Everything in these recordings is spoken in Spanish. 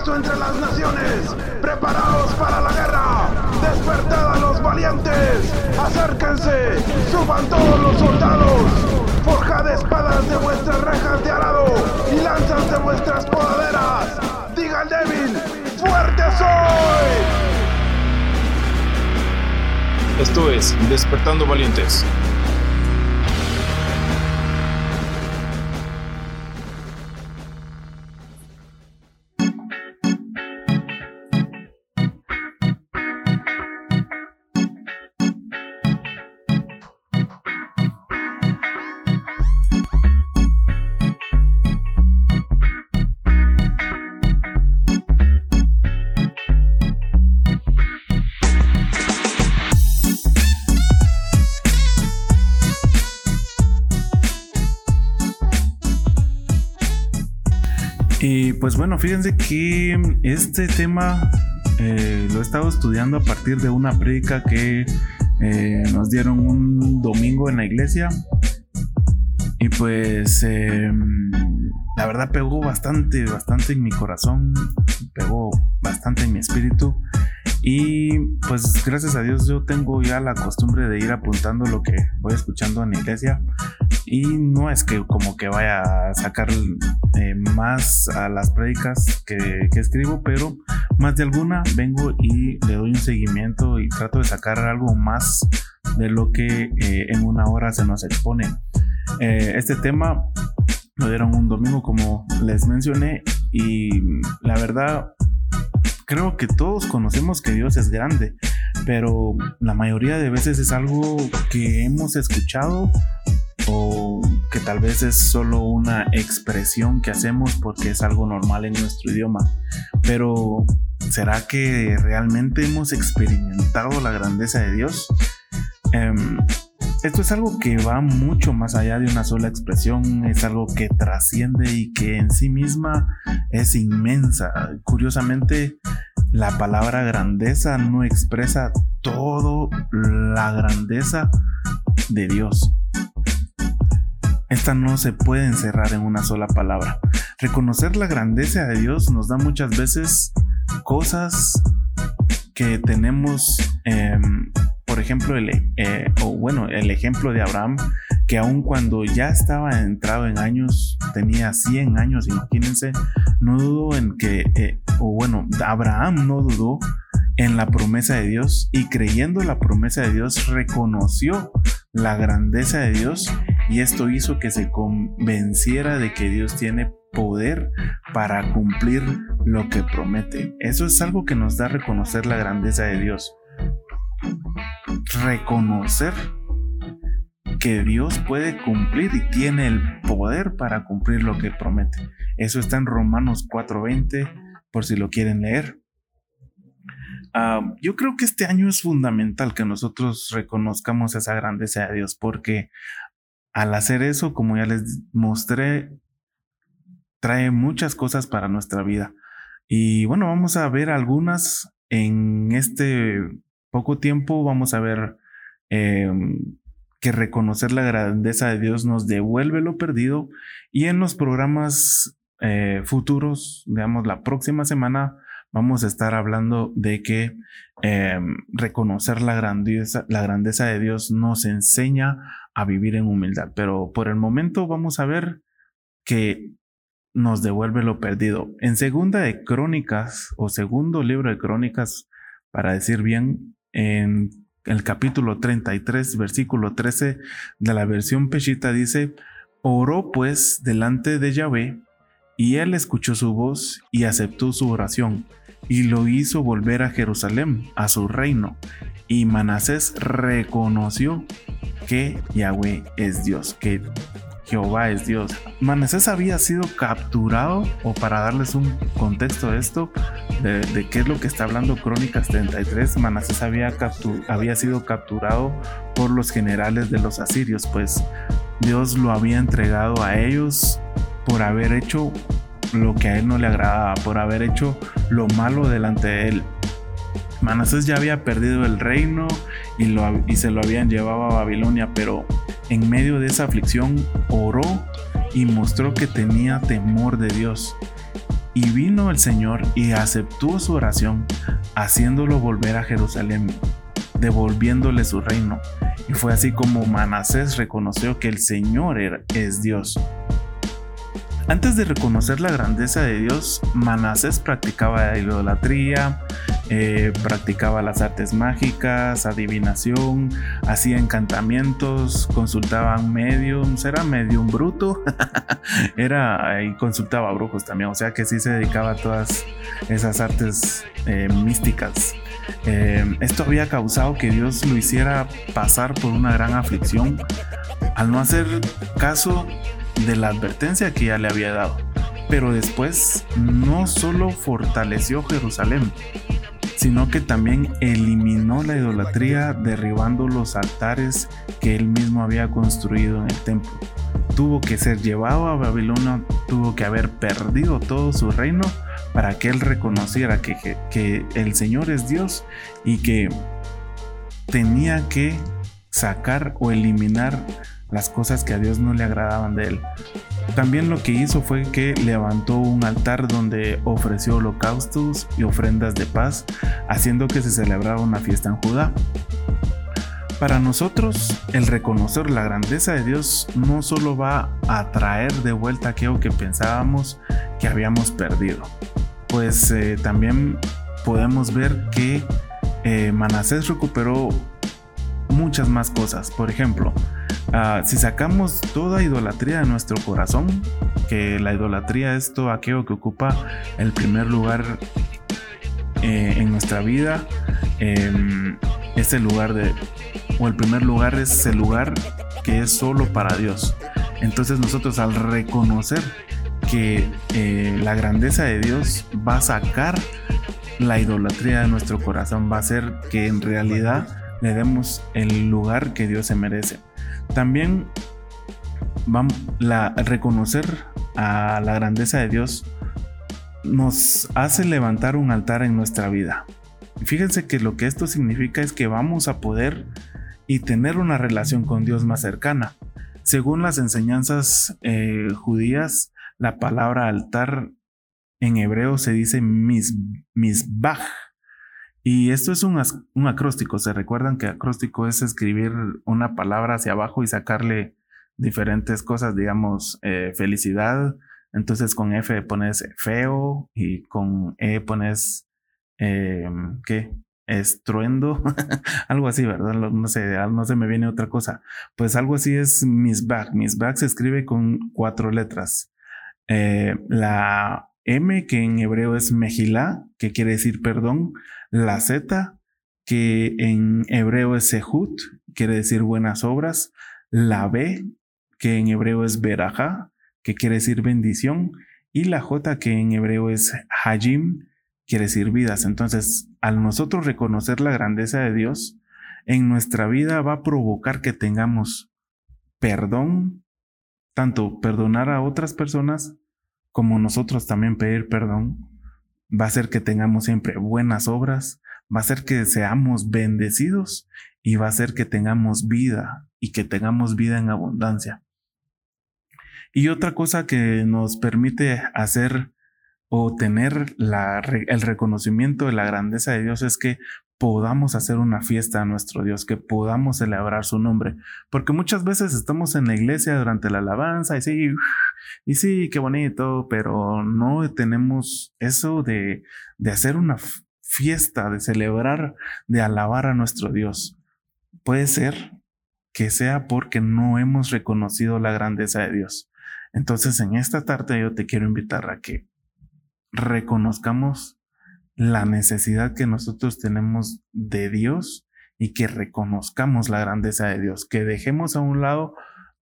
manifiesto entre las naciones. Preparaos para la guerra. Despertad a los valientes. Acérquense. Suban todos los soldados. Forjad espadas de vuestras rejas de arado y lanzas de vuestras podaderas. Diga el débil, fuerte soy. Esto es Despertando Valientes. Y pues bueno, fíjense que este tema eh, lo he estado estudiando a partir de una prédica que eh, nos dieron un domingo en la iglesia. Y pues em, la verdad pegó bastante, bastante en mi corazón, pegó bastante en mi espíritu. Y pues gracias a Dios yo tengo ya la costumbre de ir apuntando lo que voy escuchando en la iglesia. Y no es que como que vaya a sacar eh, más a las prédicas que, escribo, pero más de alguna vengo y le doy un seguimiento y trato de sacar algo más de lo que eh, en una hora se nos expone. Eh, este tema lo dieron un domingo como les mencioné y la verdad creo que todos conocemos que Dios es grande, pero la mayoría de veces es algo que hemos escuchado o que tal vez es solo una expresión que hacemos porque es algo normal en nuestro idioma. Pero ¿será que realmente hemos experimentado la grandeza de Dios? Em, esto es algo que va mucho más allá de una sola expresión, es algo que trasciende y que en sí misma es inmensa. Curiosamente, la palabra grandeza no expresa todo la grandeza de Dios. Esta no se puede encerrar en una sola palabra. Reconocer la grandeza de Dios nos da muchas veces cosas que tenemos em, por ejemplo, el, eh, o bueno, el ejemplo de Abraham, que aun cuando ya estaba entrado en años, tenía 100 años, imagínense, no dudó en que, eh, o bueno, Abraham no dudó en la promesa de Dios y creyendo la promesa de Dios reconoció la grandeza de Dios y esto hizo que se convenciera de que Dios tiene poder para cumplir lo que promete. Eso es algo que nos da a reconocer la grandeza de Dios reconocer que Dios puede cumplir y tiene el poder para cumplir lo que promete. Eso está en Romanos 4:20, por si lo quieren leer. Ah, yo creo que este año es fundamental que nosotros reconozcamos esa grandeza de Dios, porque al hacer eso, como ya les mostré, trae muchas cosas para nuestra vida. Y bueno, vamos a ver algunas en este poco tiempo vamos a ver em, que reconocer la grandeza de Dios nos devuelve lo perdido y en los programas eh, futuros, digamos la próxima semana, vamos a estar hablando de que em, reconocer la grandeza, la grandeza de Dios nos enseña a vivir en humildad. Pero por el momento vamos a ver que nos devuelve lo perdido. En segunda de Crónicas o segundo libro de Crónicas, para decir bien, en el capítulo 33, versículo 13 de la versión Peshita dice, oró pues delante de Yahvé, y él escuchó su voz y aceptó su oración, y lo hizo volver a Jerusalén, a su reino. Y Manasés reconoció que Yahvé es Dios, que Jehová es Dios. Manasés había sido capturado, o para darles un contexto de esto, de, qué es lo que está hablando Crónicas 33, Manasés había, había sido capturado por los generales de los asirios, pues Dios lo había entregado a ellos por haber hecho lo que a él no le agradaba, por haber hecho lo malo delante de él. Manasés ya había perdido el reino y, lo, y se lo habían llevado a Babilonia, pero en medio de esa aflicción oró y mostró que tenía temor de Dios. Y vino el Señor y aceptó su oración, haciéndolo volver a Jerusalén, devolviéndole su reino. Y fue así como Manasés reconoció que el Señor es Dios. Antes de reconocer la grandeza de Dios, Manasés practicaba la idolatría, eh, practicaba las artes mágicas, adivinación, hacía encantamientos, consultaba mediums, era medium bruto, era y consultaba brujos también, o sea que sí se dedicaba a todas esas artes eh, místicas. Eh, esto había causado que Dios lo hiciera pasar por una gran aflicción al no hacer caso de la advertencia que ya le había dado. Pero después no solo fortaleció Jerusalén, sino que también eliminó la idolatría derribando los altares que él mismo había construido en el templo. Tuvo que ser llevado a Babilonia, tuvo que haber perdido todo su reino para que él reconociera que, el Señor es Dios y que tenía que sacar o eliminar las cosas que a Dios no le agradaban de él. También lo que hizo fue que levantó un altar donde ofreció holocaustos y ofrendas de paz, haciendo que se celebrara una fiesta en Judá. Para nosotros, el reconocer la grandeza de Dios no solo va a traer de vuelta aquello que pensábamos que habíamos perdido, pues eh, también podemos ver que eh, Manasés recuperó muchas más cosas. Por ejemplo, Ah, si sacamos toda idolatría de nuestro corazón, que la idolatría es todo aquello que ocupa el primer lugar eh, en nuestra vida, eh, ese lugar de, o el primer lugar es el lugar que es solo para Dios. Entonces nosotros al reconocer que eh, la grandeza de Dios va a sacar la idolatría de nuestro corazón, va a hacer que en realidad le demos el lugar que Dios se merece. También reconocer a la grandeza de Dios nos hace levantar un altar en nuestra vida. Fíjense que lo que esto significa es que vamos a poder y tener una relación con Dios más cercana. Según las enseñanzas eh, judías, la palabra altar en hebreo se dice mis, y esto es un, acróstico. Se recuerdan que acróstico es escribir una palabra hacia abajo y sacarle diferentes cosas, digamos, eh, felicidad. Entonces con F pones feo y con E pones, eh, ¿qué? Estruendo, algo así, ¿verdad? No sé, no se me viene otra cosa. Pues algo así es mis Misbag se escribe con cuatro letras. Eh, la M, que en hebreo es Mejilá, que quiere decir perdón, la Z, que en hebreo es Sehut, quiere decir buenas obras, la B, que en hebreo es Berajá, que quiere decir bendición, y la J, que en hebreo es Hajim, quiere decir vidas. Entonces, al nosotros reconocer la grandeza de Dios, en nuestra vida va a provocar que tengamos perdón, tanto perdonar a otras personas como nosotros también pedir perdón, va a hacer que tengamos siempre buenas obras, va a hacer que seamos bendecidos y va a hacer que tengamos vida y que tengamos vida en abundancia. Y otra cosa que nos permite hacer o tener el reconocimiento de la grandeza de Dios es que podamos hacer una fiesta a nuestro Dios, que podamos celebrar su nombre. Porque muchas veces estamos en la iglesia durante la alabanza y sí, y sí, qué bonito, pero no tenemos eso de, de hacer una fiesta, de celebrar, de alabar a nuestro Dios. Puede ser que sea porque no hemos reconocido la grandeza de Dios. Entonces en esta tarde yo te quiero invitar a que reconozcamos la necesidad que nosotros tenemos de Dios y que reconozcamos la grandeza de Dios, que dejemos a un lado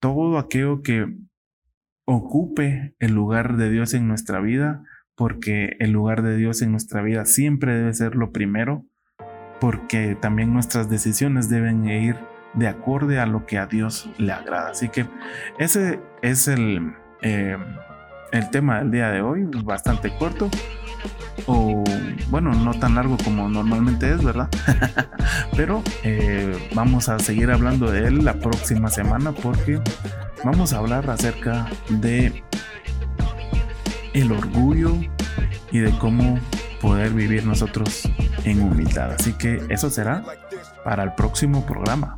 todo aquello que ocupe el lugar de Dios en nuestra vida, porque el lugar de Dios en nuestra vida siempre debe ser lo primero, porque también nuestras decisiones deben ir de acorde a lo que a Dios le agrada. Así que ese es el, eh, el tema del día de hoy, bastante corto, o bueno, no tan largo como normalmente es, ¿verdad? Pero eh, vamos a seguir hablando de él la próxima semana porque vamos a hablar acerca de el orgullo y de cómo poder vivir nosotros en humildad. Así que eso será para el próximo programa.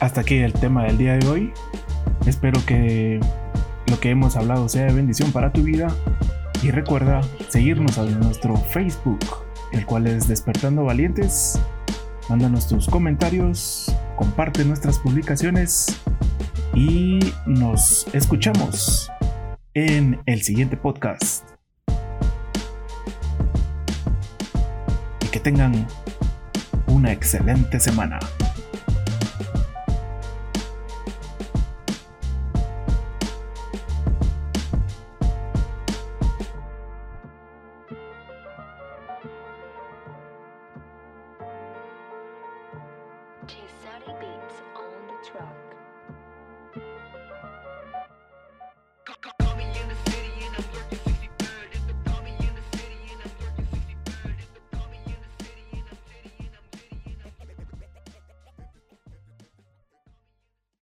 Hasta aquí el tema del día de hoy. Espero que lo que hemos hablado sea de bendición para tu vida. Y recuerda seguirnos en nuestro Facebook, el cual es Despertando Valientes. Mándanos tus comentarios, comparte nuestras publicaciones y nos escuchamos en el siguiente podcast. Y que tengan una excelente semana. Cesare Beats on the track.